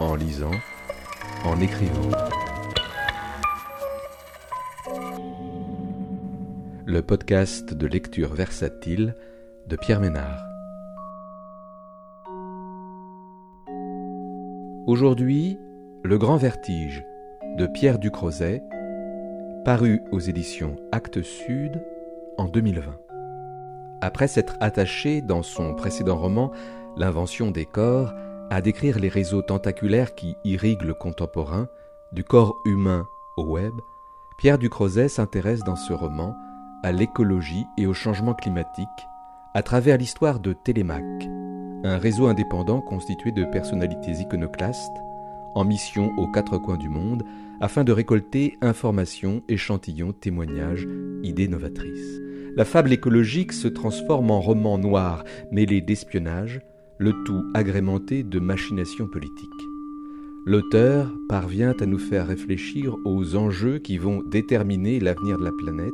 en lisant, en écrivant. Le podcast de lecture versatile de Pierre Ménard. Aujourd'hui, Le Grand Vertige de Pierre Ducrozet, paru aux éditions Actes Sud en 2020. Après s'être attaché dans son précédent roman L'invention des corps à décrire les réseaux tentaculaires qui irriguent le contemporain, du corps humain au web, Pierre Ducrozet s'intéresse dans ce roman à l'écologie et au changement climatique à travers l'histoire de Télémac, un réseau indépendant constitué de personnalités iconoclastes en mission aux quatre coins du monde afin de récolter informations, échantillons, témoignages, idées novatrices. La fable écologique se transforme en roman noir mêlé d'espionnage, le tout agrémenté de machinations politiques. L'auteur parvient à nous faire réfléchir aux enjeux qui vont déterminer l'avenir de la planète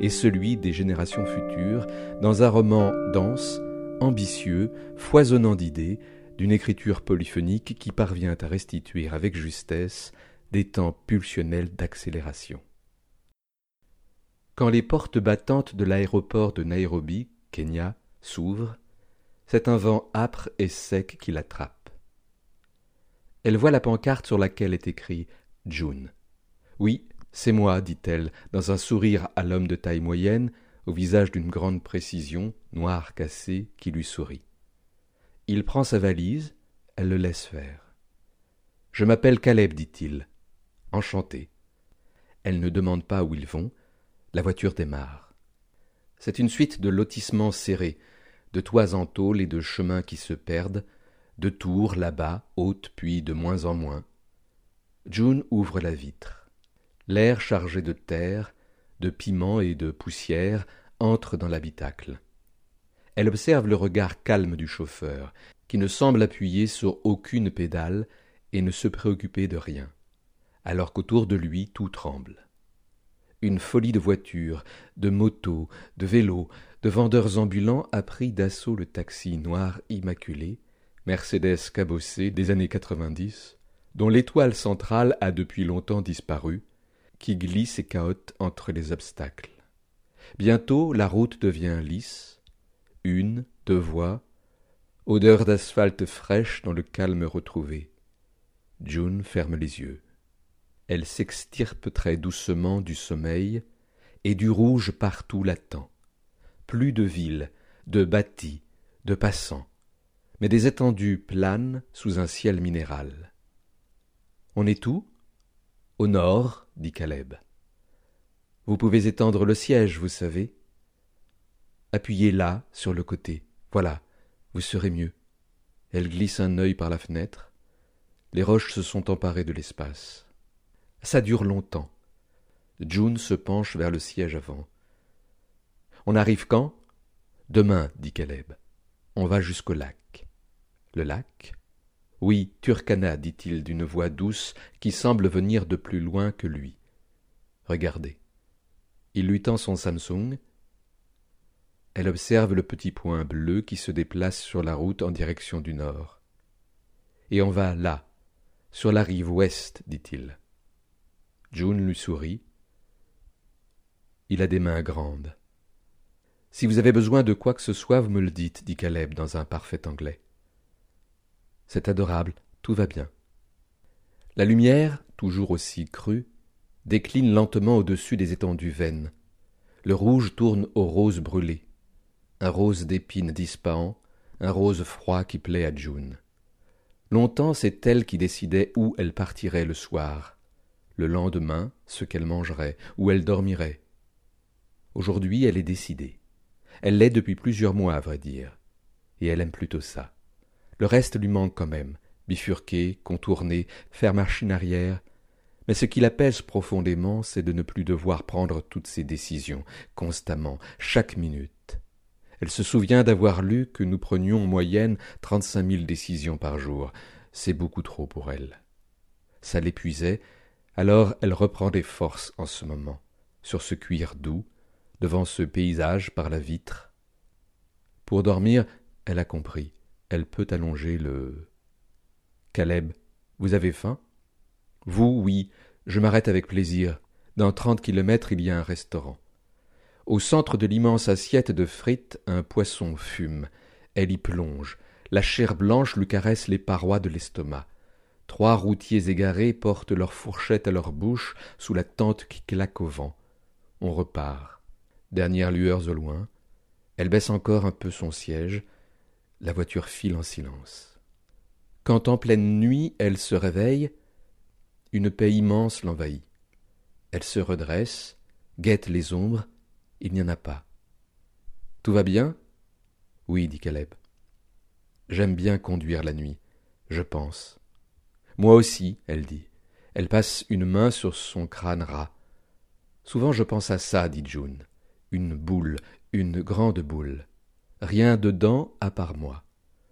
et celui des générations futures dans un roman dense, ambitieux, foisonnant d'idées, d'une écriture polyphonique qui parvient à restituer avec justesse des temps pulsionnels d'accélération. Quand les portes battantes de l'aéroport de Nairobi, Kenya, s'ouvrent, c'est un vent âpre et sec qui l'attrape. Elle voit la pancarte sur laquelle est écrit June. Oui, c'est moi, dit-elle, dans un sourire à l'homme de taille moyenne, au visage d'une grande précision, noir cassé, qui lui sourit. Il prend sa valise, elle le laisse faire. Je m'appelle Caleb, dit-il. Enchanté. Elle ne demande pas où ils vont, la voiture démarre. C'est une suite de lotissements serrés, de toits en tôle et de chemins qui se perdent, de tours là-bas, hautes puis de moins en moins. June ouvre la vitre. L'air chargé de terre, de piment et de poussière entre dans l'habitacle. Elle observe le regard calme du chauffeur, qui ne semble appuyer sur aucune pédale et ne se préoccuper de rien, alors qu'autour de lui tout tremble une folie de voitures, de motos, de vélos, de vendeurs ambulants a pris d'assaut le taxi noir immaculé, Mercedes cabossé des années quatre-vingt-dix, dont l'étoile centrale a depuis longtemps disparu, qui glisse et cahote entre les obstacles. Bientôt la route devient lisse, une, deux voies, odeur d'asphalte fraîche dans le calme retrouvé. June ferme les yeux elle s'extirpe très doucement du sommeil, et du rouge partout l'attend. Plus de villes, de bâtis, de passants, mais des étendues planes sous un ciel minéral. On est où? Au nord, dit Caleb. Vous pouvez étendre le siège, vous savez. Appuyez là, sur le côté. Voilà, vous serez mieux. Elle glisse un œil par la fenêtre. Les roches se sont emparées de l'espace. Ça dure longtemps. June se penche vers le siège avant. On arrive quand? Demain, dit Caleb. On va jusqu'au lac. Le lac? Oui, Turkana, dit-il d'une voix douce qui semble venir de plus loin que lui. Regardez. Il lui tend son Samsung. Elle observe le petit point bleu qui se déplace sur la route en direction du nord. Et on va là, sur la rive ouest, dit-il. June lui sourit. Il a des mains grandes. Si vous avez besoin de quoi que ce soit, vous me le dites, dit Caleb dans un parfait anglais. C'est adorable, tout va bien. La lumière, toujours aussi crue, décline lentement au-dessus des étendues vaines. Le rouge tourne au rose brûlé, un rose d'épines dispahant, un rose froid qui plaît à June. Longtemps c'est elle qui décidait où elle partirait le soir le lendemain ce qu'elle mangerait, où elle dormirait. Aujourd'hui elle est décidée. Elle l'est depuis plusieurs mois, à vrai dire. Et elle aime plutôt ça. Le reste lui manque quand même, bifurquer, contourner, faire machine arrière. Mais ce qui l'apaise profondément, c'est de ne plus devoir prendre toutes ses décisions, constamment, chaque minute. Elle se souvient d'avoir lu que nous prenions en moyenne trente-cinq mille décisions par jour. C'est beaucoup trop pour elle. Ça l'épuisait, alors elle reprend des forces en ce moment, sur ce cuir doux, devant ce paysage par la vitre. Pour dormir, elle a compris, elle peut allonger le. Caleb, Vous avez faim? Vous, oui, je m'arrête avec plaisir. Dans trente kilomètres, il y a un restaurant. Au centre de l'immense assiette de frites, un poisson fume. Elle y plonge. La chair blanche lui caresse les parois de l'estomac. Trois routiers égarés portent leurs fourchettes à leur bouche sous la tente qui claque au vent. On repart. Dernières lueurs au loin. Elle baisse encore un peu son siège. La voiture file en silence. Quand en pleine nuit elle se réveille, une paix immense l'envahit. Elle se redresse, guette les ombres, il n'y en a pas. Tout va bien? Oui, dit Caleb. J'aime bien conduire la nuit, je pense. Moi aussi, elle dit. Elle passe une main sur son crâne ras. Souvent je pense à ça, dit June. Une boule, une grande boule. Rien dedans à part moi.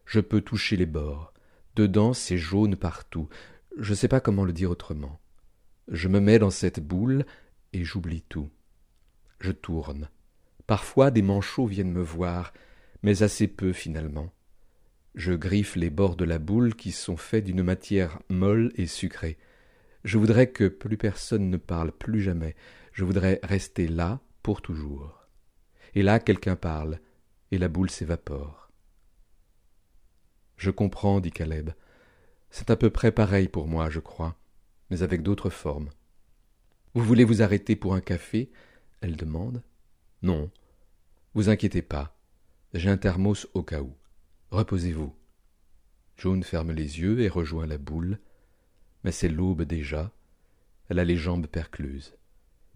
Je peux toucher les bords. Dedans c'est jaune partout. Je ne sais pas comment le dire autrement. Je me mets dans cette boule et j'oublie tout. Je tourne. Parfois des manchots viennent me voir, mais assez peu finalement. Je griffe les bords de la boule qui sont faits d'une matière molle et sucrée. Je voudrais que plus personne ne parle plus jamais. Je voudrais rester là pour toujours. Et là quelqu'un parle, et la boule s'évapore. Je comprends, dit Caleb. C'est à peu près pareil pour moi, je crois, mais avec d'autres formes. Vous voulez vous arrêter pour un café? Elle demande. Non. Vous inquiétez pas. J'ai un thermos au cas où. Reposez-vous. June ferme les yeux et rejoint la boule. Mais c'est l'aube déjà. Elle a les jambes percluses.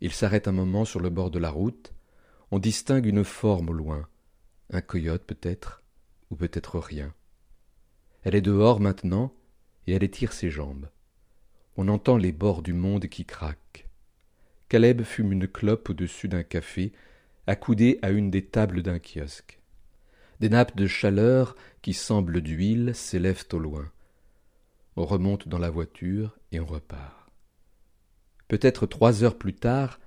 Il s'arrête un moment sur le bord de la route. On distingue une forme au loin. Un coyote peut-être, ou peut-être rien. Elle est dehors maintenant, et elle étire ses jambes. On entend les bords du monde qui craquent. Caleb fume une clope au-dessus d'un café, accoudé à une des tables d'un kiosque. Des nappes de chaleur qui semblent d'huile s'élèvent au loin. On remonte dans la voiture et on repart. Peut-être trois heures plus tard,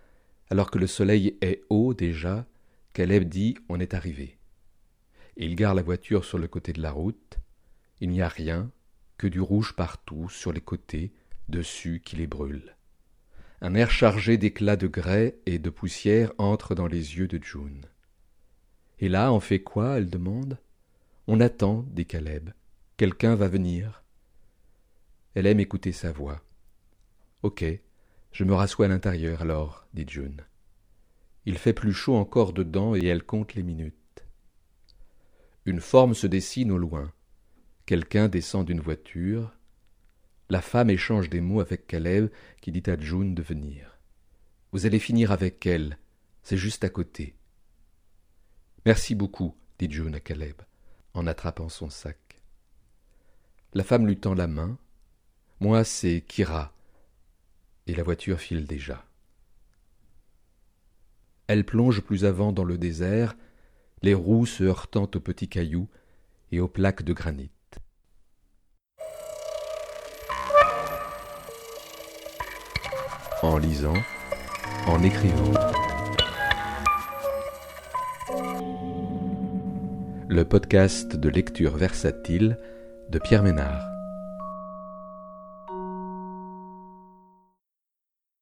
alors que le soleil est haut déjà, Caleb dit On est arrivé. Il gare la voiture sur le côté de la route. Il n'y a rien, que du rouge partout, sur les côtés, dessus qui les brûle. Un air chargé d'éclats de grès et de poussière entre dans les yeux de June. Et là, on fait quoi? Elle demande. On attend, dit Caleb. Quelqu'un va venir. Elle aime écouter sa voix. Ok, je me rassois à l'intérieur alors, dit June. Il fait plus chaud encore dedans et elle compte les minutes. Une forme se dessine au loin. Quelqu'un descend d'une voiture. La femme échange des mots avec Caleb qui dit à June de venir. Vous allez finir avec elle, c'est juste à côté. Merci beaucoup, dit June à Caleb, en attrapant son sac. La femme lui tend la main. Moi, c'est Kira. Et la voiture file déjà. Elle plonge plus avant dans le désert, les roues se heurtant aux petits cailloux et aux plaques de granit. En lisant, en écrivant. le podcast de lecture versatile de Pierre Ménard.